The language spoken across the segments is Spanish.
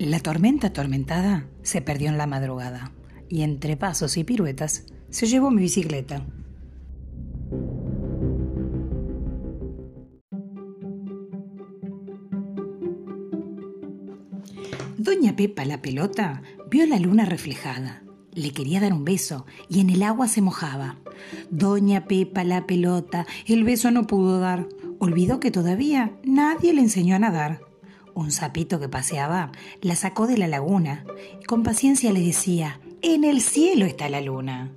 La tormenta atormentada se perdió en la madrugada y entre pasos y piruetas se llevó mi bicicleta. Doña Pepa la pelota vio la luna reflejada. Le quería dar un beso y en el agua se mojaba. Doña Pepa la pelota el beso no pudo dar. Olvidó que todavía nadie le enseñó a nadar. Un sapito que paseaba la sacó de la laguna y con paciencia le decía, en el cielo está la luna.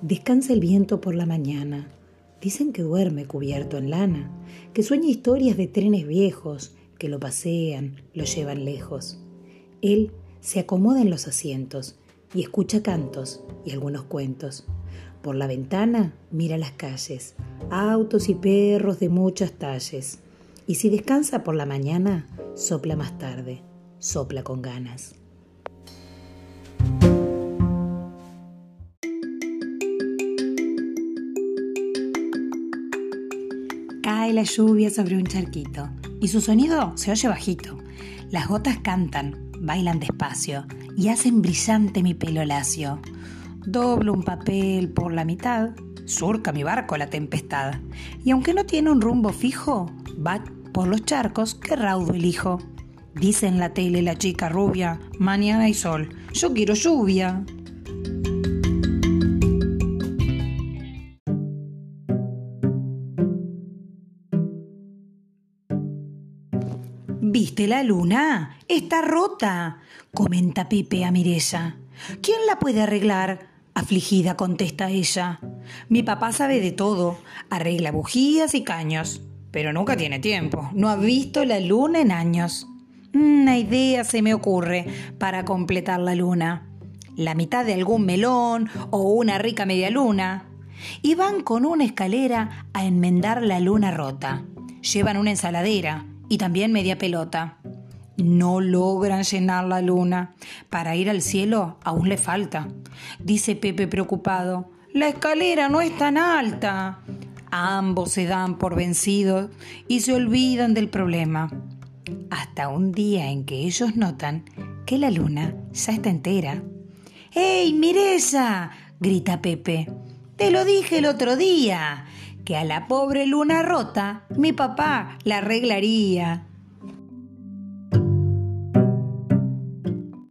Descansa el viento por la mañana. Dicen que duerme cubierto en lana, que sueña historias de trenes viejos que lo pasean, lo llevan lejos. Él se acomoda en los asientos y escucha cantos y algunos cuentos. Por la ventana mira las calles, autos y perros de muchas talles. Y si descansa por la mañana, sopla más tarde, sopla con ganas. Cae la lluvia sobre un charquito y su sonido se oye bajito. Las gotas cantan, bailan despacio y hacen brillante mi pelo lacio. Doblo un papel por la mitad, surca mi barco la tempestad, y aunque no tiene un rumbo fijo, va por los charcos que raudo elijo. Dice en la tele la chica rubia, mañana hay sol, yo quiero lluvia. ¿Viste la luna? Está rota, comenta Pepe a Mirella. ¿Quién la puede arreglar? Afligida contesta ella. Mi papá sabe de todo, arregla bujías y caños, pero nunca tiene tiempo, no ha visto la luna en años. Una idea se me ocurre para completar la luna. La mitad de algún melón o una rica media luna. Y van con una escalera a enmendar la luna rota. Llevan una ensaladera y también media pelota. No logran llenar la luna. Para ir al cielo aún le falta. Dice Pepe preocupado. La escalera no es tan alta. Ambos se dan por vencidos y se olvidan del problema. Hasta un día en que ellos notan que la luna ya está entera. ¡Ey, Miresa! grita Pepe. Te lo dije el otro día que a la pobre luna rota mi papá la arreglaría.